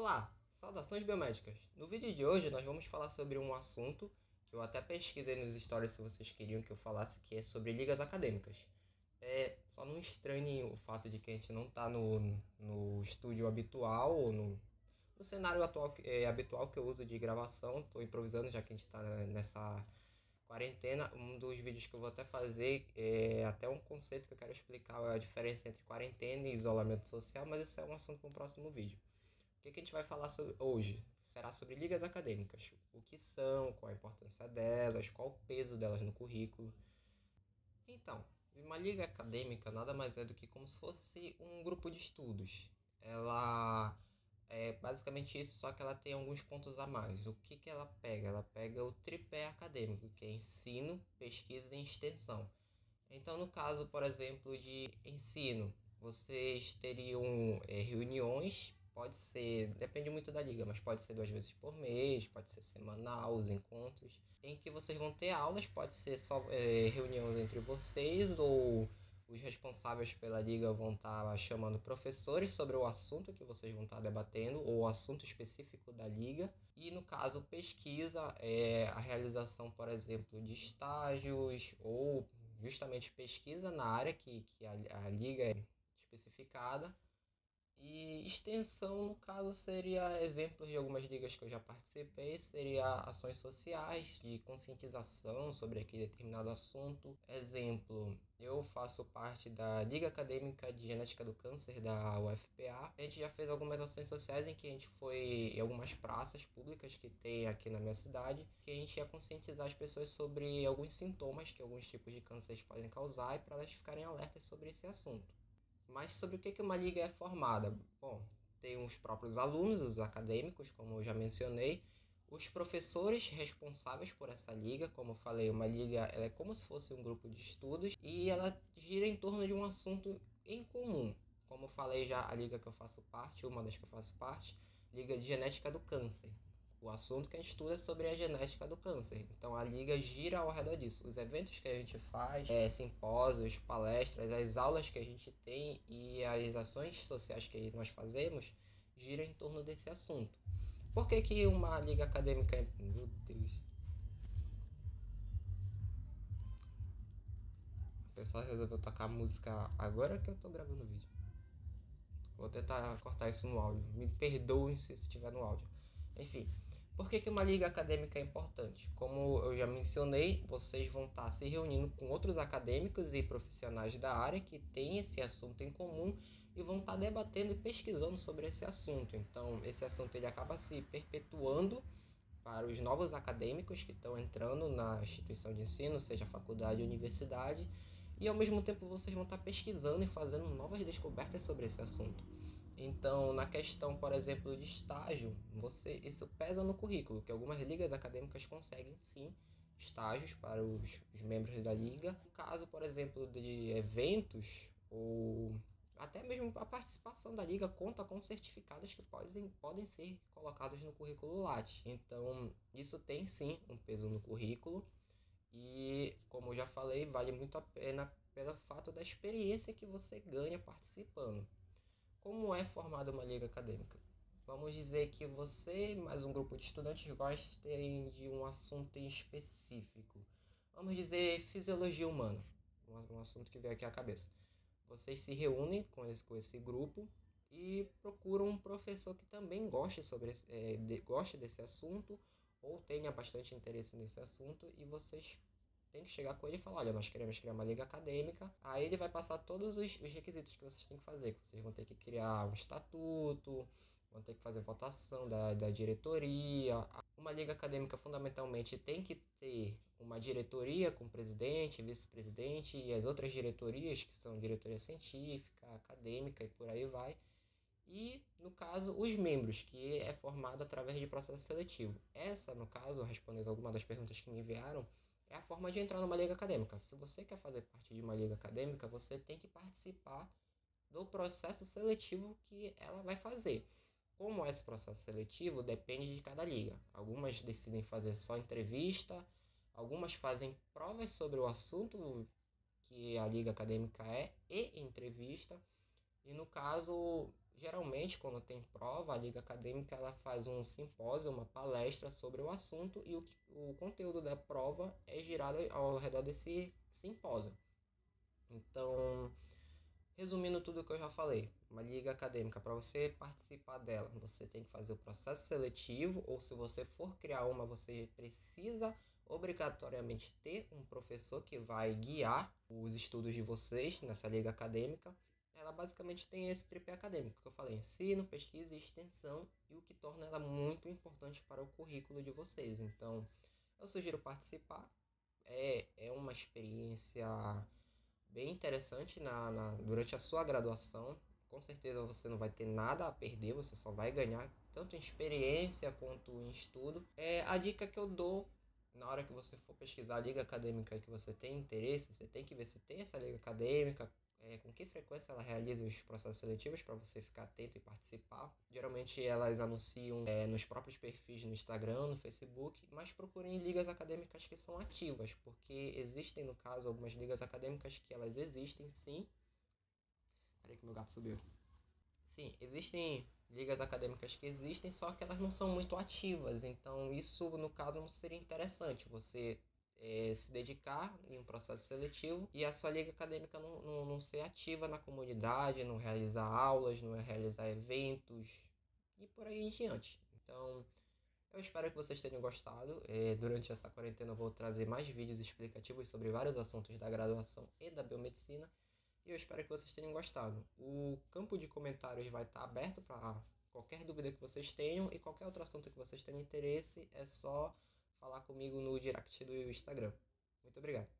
Olá, saudações biomédicas. No vídeo de hoje nós vamos falar sobre um assunto que eu até pesquisei nos stories se vocês queriam que eu falasse, que é sobre ligas acadêmicas. É, só não estranhe o fato de que a gente não está no, no estúdio habitual ou no, no cenário atual, é, habitual que eu uso de gravação. Estou improvisando já que a gente está nessa quarentena. Um dos vídeos que eu vou até fazer é até um conceito que eu quero explicar a diferença entre quarentena e isolamento social, mas esse é um assunto para um próximo vídeo. O que, que a gente vai falar sobre hoje? Será sobre ligas acadêmicas. O que são, qual a importância delas, qual o peso delas no currículo. Então, uma liga acadêmica nada mais é do que como se fosse um grupo de estudos. Ela é basicamente isso, só que ela tem alguns pontos a mais. O que, que ela pega? Ela pega o tripé acadêmico, que é ensino, pesquisa e extensão. Então, no caso, por exemplo, de ensino, vocês teriam é, reuniões, pode ser, depende muito da liga, mas pode ser duas vezes por mês, pode ser semanal, os encontros, em que vocês vão ter aulas, pode ser só é, reuniões entre vocês ou os responsáveis pela liga vão estar tá chamando professores sobre o assunto que vocês vão estar tá debatendo, ou o assunto específico da liga. E no caso, pesquisa é a realização, por exemplo, de estágios, ou justamente pesquisa na área que, que a, a liga é especificada. E extensão, no caso, seria exemplos de algumas ligas que eu já participei, seria ações sociais de conscientização sobre aquele determinado assunto. Exemplo, eu faço parte da Liga Acadêmica de Genética do Câncer da UFPA. A gente já fez algumas ações sociais em que a gente foi em algumas praças públicas que tem aqui na minha cidade, que a gente ia conscientizar as pessoas sobre alguns sintomas que alguns tipos de cânceres podem causar e para elas ficarem alertas sobre esse assunto. Mas sobre o que uma liga é formada? Bom, tem os próprios alunos, os acadêmicos, como eu já mencionei, os professores responsáveis por essa liga, como eu falei, uma liga ela é como se fosse um grupo de estudos e ela gira em torno de um assunto em comum. Como eu falei já, a liga que eu faço parte, uma das que eu faço parte, Liga de Genética do Câncer o assunto que a gente estuda é sobre a genética do câncer. Então a liga gira ao redor disso. Os eventos que a gente faz, é, simpósios, palestras, as aulas que a gente tem e as ações sociais que nós fazemos giram em torno desse assunto. Por que, que uma liga acadêmica é. Meu Deus. O pessoal resolveu tocar música agora que eu tô gravando o vídeo. Vou tentar cortar isso no áudio. Me perdoem se estiver no áudio. Enfim, por que, que uma liga acadêmica é importante? Como eu já mencionei, vocês vão estar se reunindo com outros acadêmicos e profissionais da área que têm esse assunto em comum e vão estar debatendo e pesquisando sobre esse assunto. Então, esse assunto ele acaba se perpetuando para os novos acadêmicos que estão entrando na instituição de ensino, seja faculdade ou universidade, e ao mesmo tempo vocês vão estar pesquisando e fazendo novas descobertas sobre esse assunto. Então, na questão, por exemplo, de estágio, você isso pesa no currículo, que algumas ligas acadêmicas conseguem sim estágios para os, os membros da liga. No caso, por exemplo, de eventos ou até mesmo a participação da liga conta com certificados que podem, podem ser colocados no currículo Lattes. Então, isso tem sim um peso no currículo e, como eu já falei, vale muito a pena pelo fato da experiência que você ganha participando. Como é formada uma liga acadêmica? Vamos dizer que você mais um grupo de estudantes gostem de um assunto em específico. Vamos dizer fisiologia humana, um assunto que veio aqui à cabeça. Vocês se reúnem com esse, com esse grupo e procuram um professor que também goste, sobre é, de, goste desse assunto ou tenha bastante interesse nesse assunto e vocês tem que chegar com ele e falar, olha, nós queremos criar uma liga acadêmica. Aí ele vai passar todos os, os requisitos que vocês têm que fazer. Que vocês vão ter que criar um estatuto, vão ter que fazer votação da, da diretoria. Uma liga acadêmica fundamentalmente tem que ter uma diretoria com presidente, vice-presidente e as outras diretorias, que são diretoria científica, acadêmica e por aí vai. E, no caso, os membros, que é formado através de processo seletivo. Essa, no caso, respondendo alguma das perguntas que me enviaram, é a forma de entrar numa liga acadêmica. Se você quer fazer parte de uma liga acadêmica, você tem que participar do processo seletivo que ela vai fazer. Como esse processo seletivo depende de cada liga. Algumas decidem fazer só entrevista, algumas fazem provas sobre o assunto que a liga acadêmica é e entrevista. E no caso, geralmente, quando tem prova, a liga acadêmica ela faz um simpósio, uma palestra sobre o assunto e o, o conteúdo da prova é girado ao redor desse simpósio. Então, resumindo tudo que eu já falei, uma liga acadêmica, para você participar dela, você tem que fazer o processo seletivo, ou se você for criar uma, você precisa obrigatoriamente ter um professor que vai guiar os estudos de vocês nessa liga acadêmica. Ela basicamente tem esse tripé acadêmico que eu falei: ensino, pesquisa e extensão, e o que torna ela muito importante para o currículo de vocês. Então, eu sugiro participar. É, é uma experiência bem interessante na, na, durante a sua graduação. Com certeza você não vai ter nada a perder, você só vai ganhar tanto em experiência quanto em estudo. É a dica que eu dou na hora que você for pesquisar a liga acadêmica que você tem interesse, você tem que ver se tem essa liga acadêmica, é, com que frequência ela realiza os processos seletivos para você ficar atento e participar. Geralmente elas anunciam é, nos próprios perfis no Instagram, no Facebook, mas procurem ligas acadêmicas que são ativas, porque existem, no caso, algumas ligas acadêmicas que elas existem sim. Peraí que meu gato subiu. Sim, existem ligas acadêmicas que existem, só que elas não são muito ativas. Então, isso, no caso, não seria interessante. Você é, se dedicar em um processo seletivo e a sua liga acadêmica não, não, não ser ativa na comunidade, não realizar aulas, não realizar eventos e por aí em diante. Então, eu espero que vocês tenham gostado. É, durante essa quarentena eu vou trazer mais vídeos explicativos sobre vários assuntos da graduação e da biomedicina. E eu espero que vocês tenham gostado. O campo de comentários vai estar aberto para qualquer dúvida que vocês tenham e qualquer outro assunto que vocês tenham interesse, é só falar comigo no direct do Instagram. Muito obrigado.